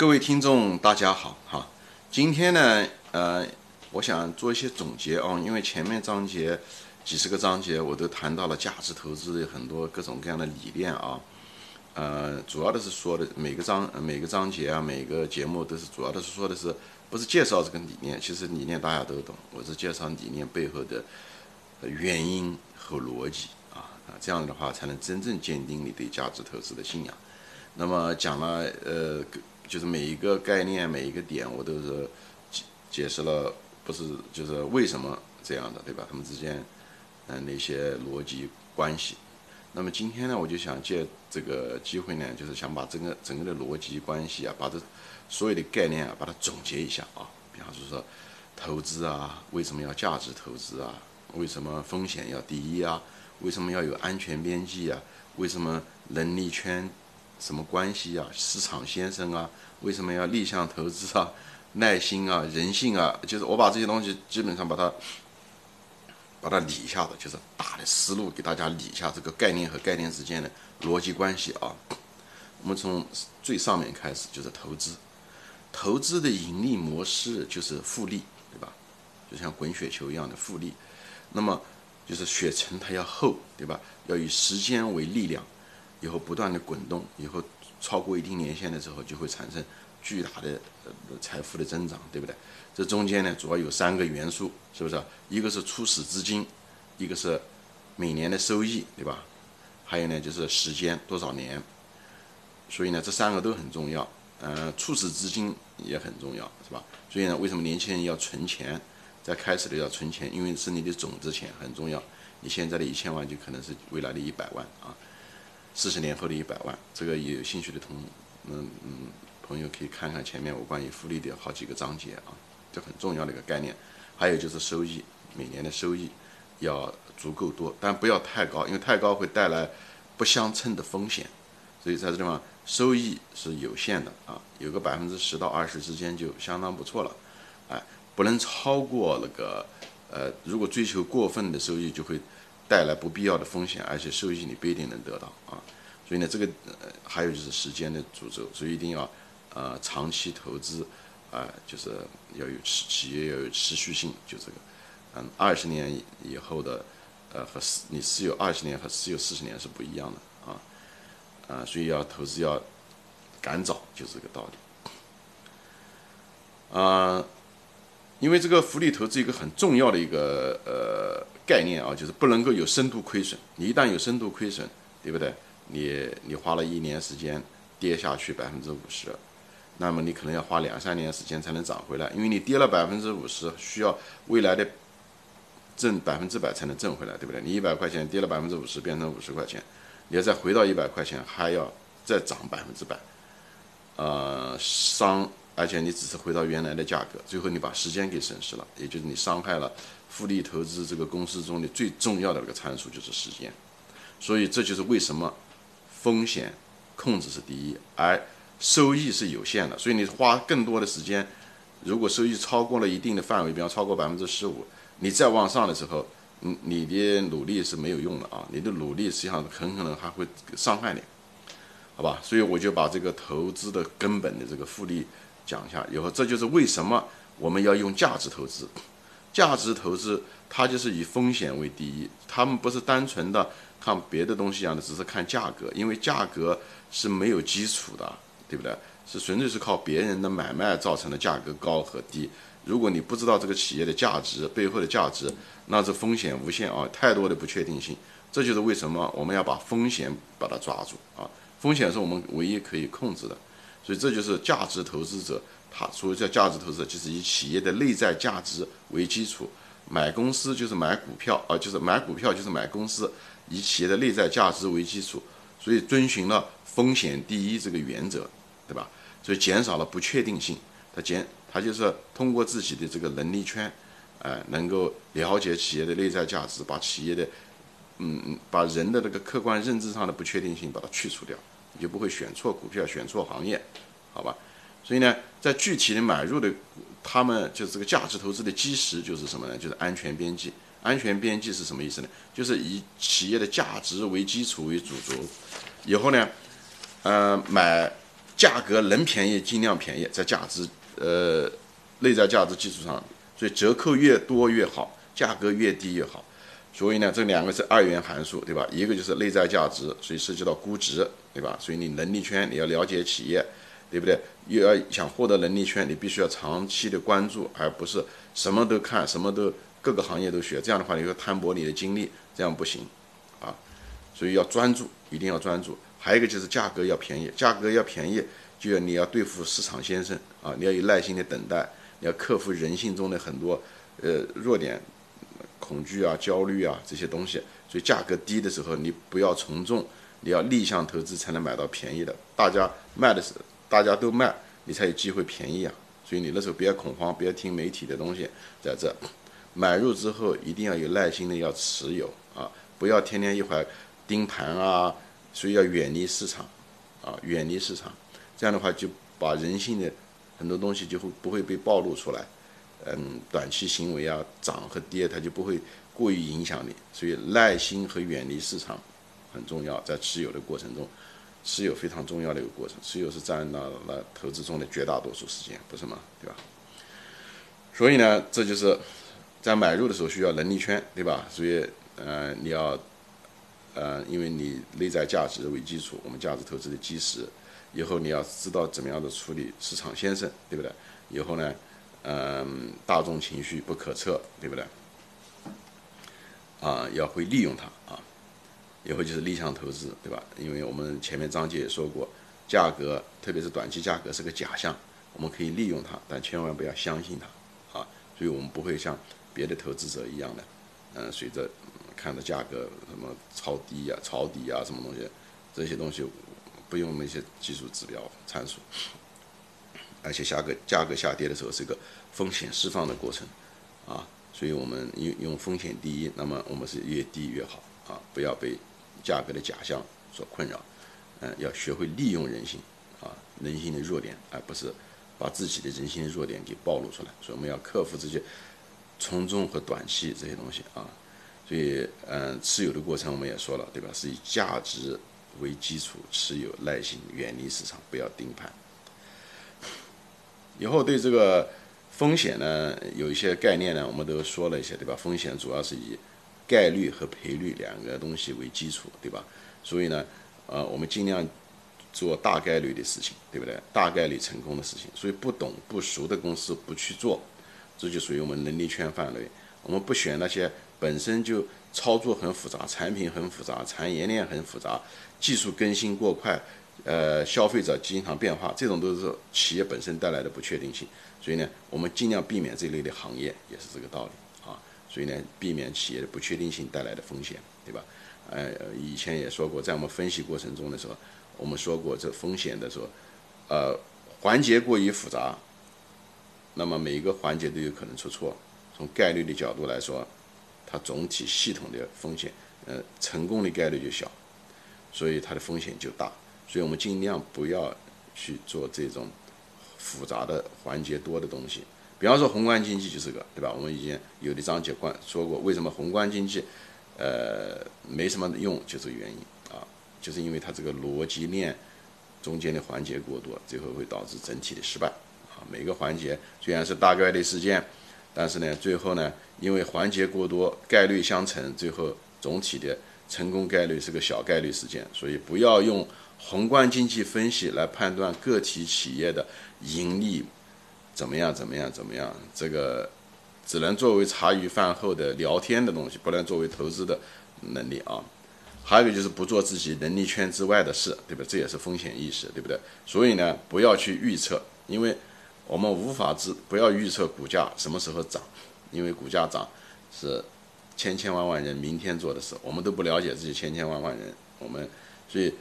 各位听众，大家好哈。今天呢，呃，我想做一些总结哦，因为前面章节几十个章节我都谈到了价值投资的很多各种各样的理念啊。呃，主要的是说的每个章每个章节啊，每个节目都是主要的是说的是不是介绍这个理念？其实理念大家都懂，我是介绍理念背后的原因和逻辑啊啊，这样的话才能真正坚定你对价值投资的信仰。那么讲了呃。就是每一个概念，每一个点，我都是解解释了，不是就是为什么这样的，对吧？他们之间，嗯，那些逻辑关系。那么今天呢，我就想借这个机会呢，就是想把整个整个的逻辑关系啊，把这所有的概念啊，把它总结一下啊。比方说，投资啊，为什么要价值投资啊？为什么风险要第一啊？为什么要有安全边际啊？为什么能力圈？什么关系啊？市场先生啊？为什么要逆向投资啊？耐心啊？人性啊？就是我把这些东西基本上把它把它理一下的，就是大的思路给大家理一下这个概念和概念之间的逻辑关系啊。我们从最上面开始，就是投资。投资的盈利模式就是复利，对吧？就像滚雪球一样的复利。那么就是雪层它要厚，对吧？要以时间为力量。以后不断的滚动，以后超过一定年限的时候，就会产生巨大的财富的增长，对不对？这中间呢，主要有三个元素，是不是？一个是初始资金，一个是每年的收益，对吧？还有呢，就是时间多少年。所以呢，这三个都很重要。嗯，初始资金也很重要，是吧？所以呢，为什么年轻人要存钱？在开始的要存钱，因为是你的种子钱很重要。你现在的一千万，就可能是未来的一百万啊。四十年后的一百万，这个有兴趣的同嗯嗯朋友可以看看前面我关于复利的好几个章节啊，这很重要的一个概念。还有就是收益，每年的收益要足够多，但不要太高，因为太高会带来不相称的风险。所以在这地方收益是有限的啊，有个百分之十到二十之间就相当不错了，哎，不能超过那个呃，如果追求过分的收益就会。带来不必要的风险，而且收益你不一定能得到啊，所以呢，这个还有就是时间的诅咒，所以一定要呃长期投资啊，就是要有企企业要有持续性，就这个，嗯，二十年以后的呃和四你持有二十年和持有四十年是不一样的啊，啊，所以要投资要赶早，就是这个道理。啊，因为这个福利投资一个很重要的一个呃。概念啊，就是不能够有深度亏损。你一旦有深度亏损，对不对？你你花了一年时间跌下去百分之五十，那么你可能要花两三年时间才能涨回来，因为你跌了百分之五十，需要未来的挣百分之百才能挣回来，对不对？你一百块钱跌了百分之五十，变成五十块钱，你要再回到一百块钱，还要再涨百分之百，呃，伤，而且你只是回到原来的价格，最后你把时间给损失了，也就是你伤害了。复利投资这个公司中的最重要的一个参数就是时间，所以这就是为什么风险控制是第一，而收益是有限的。所以你花更多的时间，如果收益超过了一定的范围，比方超过百分之十五，你再往上的时候，你你的努力是没有用的啊！你的努力实际上很可能还会伤害你，好吧？所以我就把这个投资的根本的这个复利讲一下，以后这就是为什么我们要用价值投资。价值投资，它就是以风险为第一，他们不是单纯的看别的东西一样的，只是看价格，因为价格是没有基础的，对不对？是纯粹是靠别人的买卖造成的价格高和低。如果你不知道这个企业的价值背后的价值，那这风险无限啊，太多的不确定性。这就是为什么我们要把风险把它抓住啊，风险是我们唯一可以控制的，所以这就是价值投资者。它所谓叫价值投资，就是以企业的内在价值为基础，买公司就是买股票啊，就是买股票就是买公司，以企业的内在价值为基础，所以遵循了风险第一这个原则，对吧？所以减少了不确定性，它减，它就是通过自己的这个能力圈，啊，能够了解企业的内在价值，把企业的，嗯嗯，把人的这个客观认知上的不确定性把它去除掉，你就不会选错股票，选错行业，好吧？所以呢，在具体的买入的，他们就是这个价值投资的基石就是什么呢？就是安全边际。安全边际是什么意思呢？就是以企业的价值为基础为主轴，以后呢，呃，买价格能便宜尽量便宜，在价值呃内在价值基础上，所以折扣越多越好，价格越低越好。所以呢，这两个是二元函数，对吧？一个就是内在价值，所以涉及到估值，对吧？所以你能力圈你要了解企业，对不对？又要想获得能力圈，你必须要长期的关注，而不是什么都看，什么都各个行业都学。这样的话，你会摊薄你的精力，这样不行啊。所以要专注，一定要专注。还有一个就是价格要便宜，价格要便宜，就要你要对付市场先生啊，你要有耐心的等待，你要克服人性中的很多呃弱点。恐惧啊、焦虑啊这些东西，所以价格低的时候，你不要从众，你要逆向投资才能买到便宜的。大家卖的是，大家都卖，你才有机会便宜啊。所以你那时候不要恐慌，不要听媒体的东西，在这买入之后一定要有耐心的要持有啊，不要天天一会儿盯盘啊。所以要远离市场啊，远离市场，这样的话就把人性的很多东西就会不会被暴露出来。嗯，短期行为啊，涨和跌，它就不会过于影响你。所以耐心和远离市场很重要，在持有的过程中，持有非常重要的一个过程。持有是占到了投资中的绝大多数时间，不是吗？对吧？所以呢，这就是在买入的时候需要能力圈，对吧？所以，呃，你要，呃，因为你内在价值为基础，我们价值投资的基石，以后你要知道怎么样的处理市场先生，对不对？以后呢？嗯，大众情绪不可测，对不对？啊，要会利用它啊，以后就是逆向投资，对吧？因为我们前面章节也说过，价格特别是短期价格是个假象，我们可以利用它，但千万不要相信它啊。所以我们不会像别的投资者一样的，嗯，随着看着价格什么超低呀、抄底呀什么东西，这些东西不用那些技术指标参数。而且价格价格下跌的时候是一个风险释放的过程，啊，所以我们用用风险第一，那么我们是越低越好啊，不要被价格的假象所困扰，嗯，要学会利用人性啊，人性的弱点，而不是把自己的人性的弱点给暴露出来，所以我们要克服这些从众和短期这些东西啊，所以嗯，持有的过程我们也说了，对吧？是以价值为基础持有，耐心，远离市场，不要盯盘。以后对这个风险呢，有一些概念呢，我们都说了一些，对吧？风险主要是以概率和赔率两个东西为基础，对吧？所以呢，呃，我们尽量做大概率的事情，对不对？大概率成功的事情。所以不懂不熟的公司不去做，这就属于我们能力圈范围。我们不选那些本身就操作很复杂、产品很复杂、产业链很复杂、技术更新过快。呃，消费者经常变化，这种都是企业本身带来的不确定性，所以呢，我们尽量避免这类的行业，也是这个道理。所以呢，避免企业的不确定性带来的风险，对吧？呃，以前也说过，在我们分析过程中的时候，我们说过这风险的时候，呃，环节过于复杂，那么每一个环节都有可能出错。从概率的角度来说，它总体系统的风险，呃，成功的概率就小，所以它的风险就大。所以我们尽量不要去做这种复杂的环节多的东西。比方说宏观经济就是个，对吧？我们以前有的章节关说过，为什么宏观经济呃没什么用，就是原因啊，就是因为它这个逻辑链中间的环节过多，最后会导致整体的失败啊。每个环节虽然是大概率事件，但是呢，最后呢，因为环节过多，概率相乘，最后总体的成功概率是个小概率事件。所以不要用。宏观经济分析来判断个体企业的盈利怎么样？怎么样？怎么样？这个只能作为茶余饭后的聊天的东西，不能作为投资的能力啊。还有一个就是不做自己能力圈之外的事，对吧？这也是风险意识，对不对？所以呢，不要去预测，因为我们无法知，不要预测股价什么时候涨，因为股价涨是千千万万人明天做的事，我们都不了解这些千千万万人，我们所以。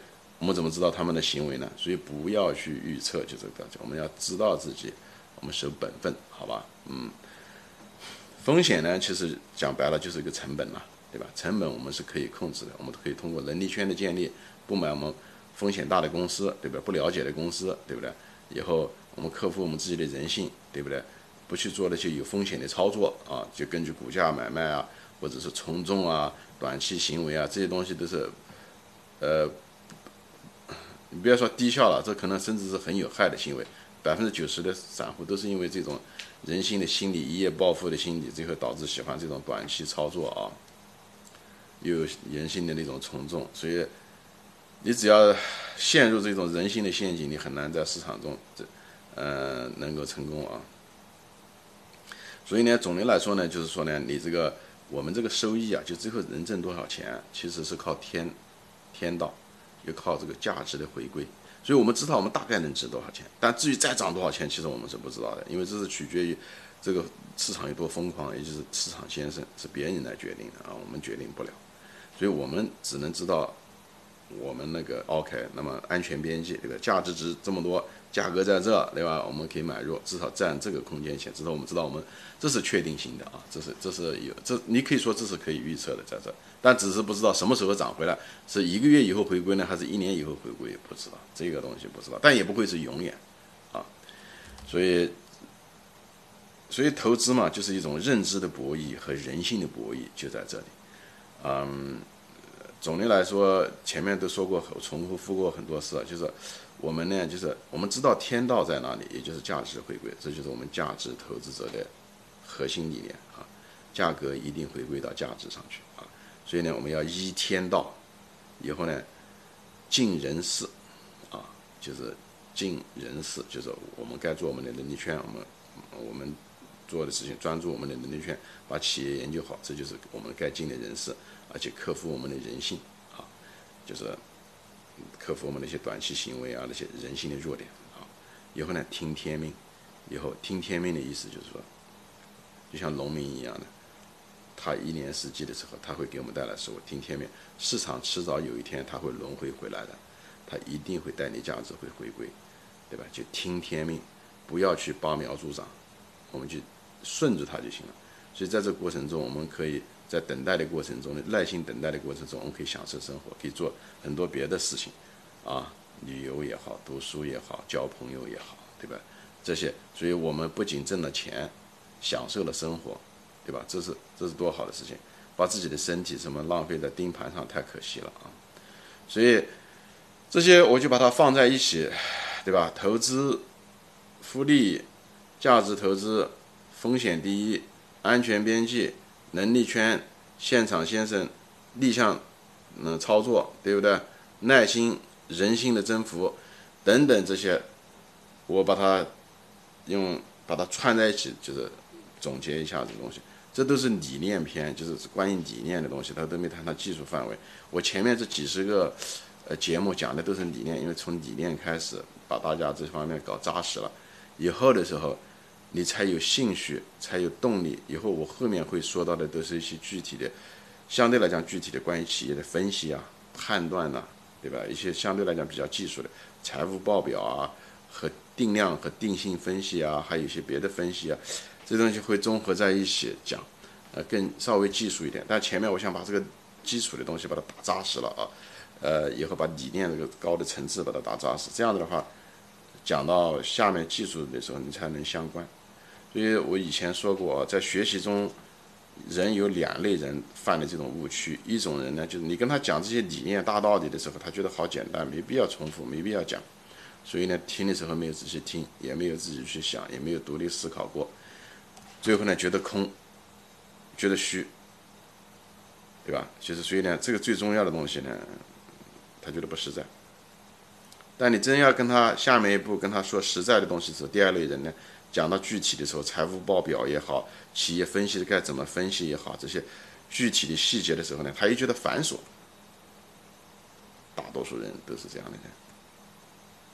我们怎么知道他们的行为呢？所以不要去预测，就这个我们要知道自己，我们守本分，好吧？嗯，风险呢，其实讲白了就是一个成本嘛，对吧？成本我们是可以控制的，我们可以通过能力圈的建立，不买我们风险大的公司，对不对？不了解的公司，对不对？以后我们克服我们自己的人性，对不对？不去做那些有风险的操作啊，就根据股价买卖啊，或者是从众啊、短期行为啊，这些东西都是，呃。你不要说低效了，这可能甚至是很有害的行为。百分之九十的散户都是因为这种人性的心理、一夜暴富的心理，最后导致喜欢这种短期操作啊，又有人性的那种从众。所以，你只要陷入这种人性的陷阱，你很难在市场中这呃能够成功啊。所以呢，总的来说呢，就是说呢，你这个我们这个收益啊，就最后能挣多少钱，其实是靠天天道，又靠这个价值的回归。所以我们知道我们大概能值多少钱，但至于再涨多少钱，其实我们是不知道的，因为这是取决于这个市场有多疯狂，也就是市场先生是别人来决定的啊，我们决定不了。所以我们只能知道我们那个 OK，那么安全边际，这个？价值值这么多。价格在这，对吧？我们可以买入，至少占这个空间线。至少我们知道，我们这是确定性的啊，这是这是有这，你可以说这是可以预测的，在这，但只是不知道什么时候涨回来，是一个月以后回归呢，还是一年以后回归？不知道这个东西不知道，但也不会是永远啊。所以，所以投资嘛，就是一种认知的博弈和人性的博弈，就在这里。嗯，总的来说，前面都说过，重复复过很多次，就是。我们呢，就是我们知道天道在哪里，也就是价值回归，这就是我们价值投资者的核心理念啊。价格一定回归到价值上去啊，所以呢，我们要依天道，以后呢，尽人事啊，就是尽人事，就是我们该做我们的能力圈，我们我们做的事情，专注我们的能力圈，把企业研究好，这就是我们该尽的人事，而且克服我们的人性啊，就是。克服我们那些短期行为啊，那些人性的弱点啊，以后呢听天命，以后听天命的意思就是说，就像农民一样的，他一年四季的时候，他会给我们带来收获。听天命，市场迟早有一天他会轮回回来的，他一定会带你价值会回归，对吧？就听天命，不要去拔苗助长，我们就顺着它就行了。所以在这过程中，我们可以。在等待的过程中，耐心等待的过程中，我们可以享受生活，可以做很多别的事情，啊，旅游也好，读书也好，交朋友也好，对吧？这些，所以我们不仅挣了钱，享受了生活，对吧？这是这是多好的事情，把自己的身体什么浪费在盯盘上，太可惜了啊！所以这些我就把它放在一起，对吧？投资、复利、价值投资、风险第一、安全边际。能力圈、现场先生、逆向嗯操作，对不对？耐心、人性的征服等等这些，我把它用把它串在一起，就是总结一下这东西。这都是理念篇，就是关于理念的东西，他都没谈到技术范围。我前面这几十个呃节目讲的都是理念，因为从理念开始把大家这方面搞扎实了，以后的时候。你才有兴趣，才有动力。以后我后面会说到的都是一些具体的，相对来讲具体的关于企业的分析啊、判断呐，对吧？一些相对来讲比较技术的财务报表啊和定量和定性分析啊，还有一些别的分析啊，这东西会综合在一起讲，呃，更稍微技术一点。但前面我想把这个基础的东西把它打扎实了啊，呃，以后把理念这个高的层次把它打扎实，这样子的话，讲到下面技术的时候，你才能相关。所以我以前说过，在学习中，人有两类人犯的这种误区。一种人呢，就是你跟他讲这些理念大道理的时候，他觉得好简单，没必要重复，没必要讲。所以呢，听的时候没有仔细听，也没有自己去想，也没有独立思考过。最后呢，觉得空，觉得虚，对吧？其实所以呢，这个最重要的东西呢，他觉得不实在。但你真要跟他下面一步跟他说实在的东西时候，第二类人呢？讲到具体的时候，财务报表也好，企业分析该怎么分析也好，这些具体的细节的时候呢，他又觉得繁琐。大多数人都是这样的，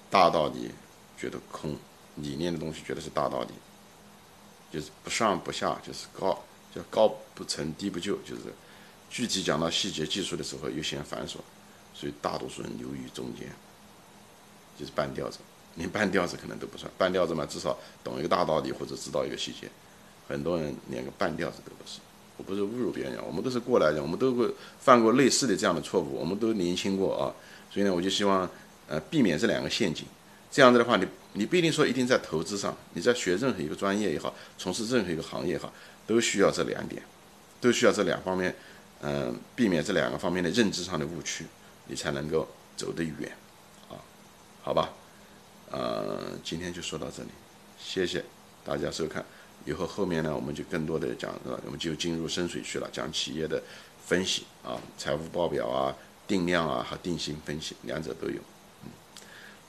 大道理觉得空，理念的东西觉得是大道理，就是不上不下，就是高叫高不成低不就，就是具体讲到细节技术的时候又嫌繁琐，所以大多数人流于中间，就是半吊子。连半吊子可能都不算，半吊子嘛，至少懂一个大道理或者知道一个细节。很多人连个半吊子都不是。我不是侮辱别人，我们都是过来人，我们都会犯过类似的这样的错误，我们都年轻过啊。所以呢，我就希望呃避免这两个陷阱。这样子的话，你你不一定说一定在投资上，你在学任何一个专业也好，从事任何一个行业也好，都需要这两点，都需要这两方面，嗯，避免这两个方面的认知上的误区，你才能够走得远啊。好吧？呃，今天就说到这里，谢谢大家收看。以后后面呢，我们就更多的讲，我们就进入深水区了，讲企业的分析啊，财务报表啊，定量啊和定性分析两者都有。嗯，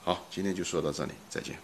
好，今天就说到这里，再见。